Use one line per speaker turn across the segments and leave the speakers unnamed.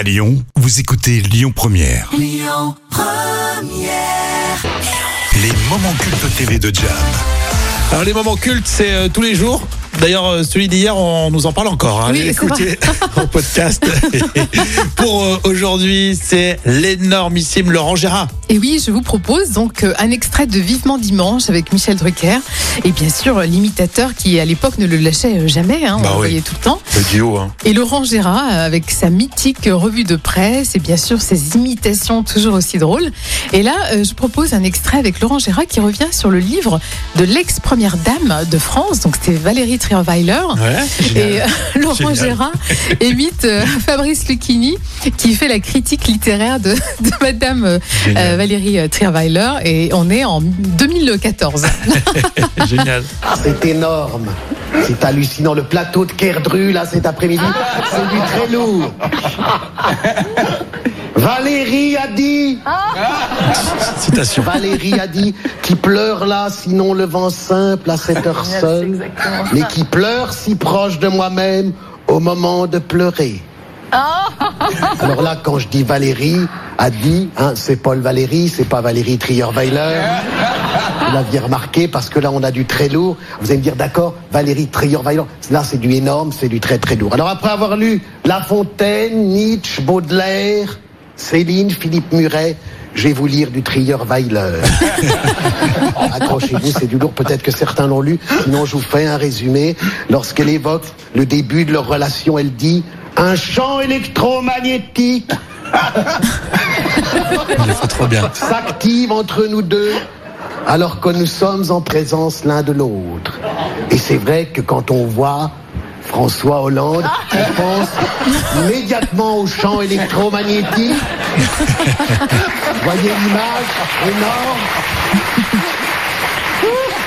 À Lyon, vous écoutez Lyon Première. Les moments cultes TV de Jam.
Alors les moments cultes, c'est euh, tous les jours. D'ailleurs, euh, celui d'hier, on nous en parle encore. hein.
Oui,
Allez en podcast. Pour euh, aujourd'hui, c'est l'énormissime Laurent Gérard.
Et oui, je vous propose donc euh, un extrait de Vivement Dimanche avec Michel Drucker. Et bien sûr, euh, l'imitateur qui à l'époque ne le lâchait euh, jamais, hein, on
Bah
le
oui.
voyait tout le temps.
Le duo, hein.
Et Laurent Gérard avec sa mythique revue de presse et bien sûr ses imitations toujours aussi drôles. Et là, je propose un extrait avec Laurent Gérard qui revient sur le livre de l'ex-première dame de France. Donc c'était Valérie Trierweiler.
Ouais,
Et Laurent. Gérard imite euh, Fabrice Lucchini qui fait la critique littéraire de, de Madame euh. Valérie euh, Trierweiler et on est en 2014.
Génial.
C'est énorme. C'est hallucinant. Le plateau de Kerdru, là, cet après-midi, c'est du très lourd. Valérie a dit,
Citation.
Valérie a dit, qui pleure là, sinon le vent simple à cette heure seule, mais qui pleure si proche de moi-même au moment de pleurer. Alors là, quand je dis Valérie a dit, hein, c'est Paul Valéry, c'est pas Valérie Trierweiler. Vous l'aviez remarqué parce que là on a du très lourd. Vous allez me dire d'accord, Valérie Trierweiler. Là c'est du énorme, c'est du très très lourd. Alors après avoir lu La Fontaine, Nietzsche, Baudelaire, Céline, Philippe Muret, je vais vous lire du Trierweiler. Accrochez-vous, c'est du lourd. Peut-être que certains l'ont lu. Sinon je vous fais un résumé. Lorsqu'elle évoque le début de leur relation, elle dit un champ électromagnétique s'active entre nous deux alors que nous sommes en présence l'un de l'autre. Et c'est vrai que quand on voit François Hollande, on pense immédiatement au champ électromagnétique. Voyez l'image énorme.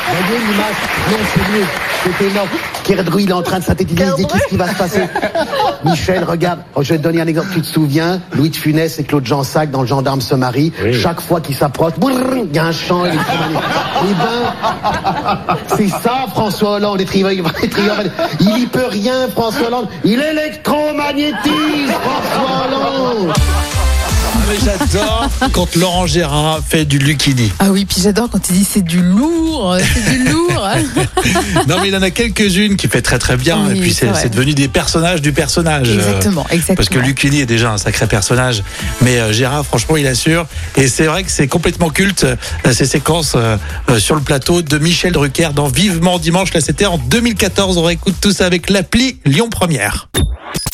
Voyez l'image Non, c'est mieux. C'est énorme. Kerdru, il est en train de synthétiser. Il se dit qu'est-ce qui va se passer Michel, regarde. Oh, je vais te donner un exemple. Tu te souviens Louis de Funès et Claude Jansac dans Le Gendarme se marie. Chaque fois qu'ils s'approchent, il y a un champ électromagnétique. Eh ben, c'est ça, François Hollande. Les Il y peut rien, François Hollande. Il électromagnétise, François
j'adore quand Laurent Gérard fait du Lucchini.
Ah oui, puis j'adore quand il dit c'est du lourd, c'est du lourd.
Non, mais il en a quelques-unes qui fait très très bien.
Oui,
et puis
c'est
devenu des personnages du personnage. euh,
exactement, exactement.
Parce que Lucchini est déjà un sacré personnage, mais euh, Gérard, franchement, il assure. Et c'est vrai que c'est complètement culte euh, ces séquences sur le plateau de Michel Drucker dans Vivement Dimanche. Là, c'était en 2014. On réécoute tout ça avec l'appli Lyon Première.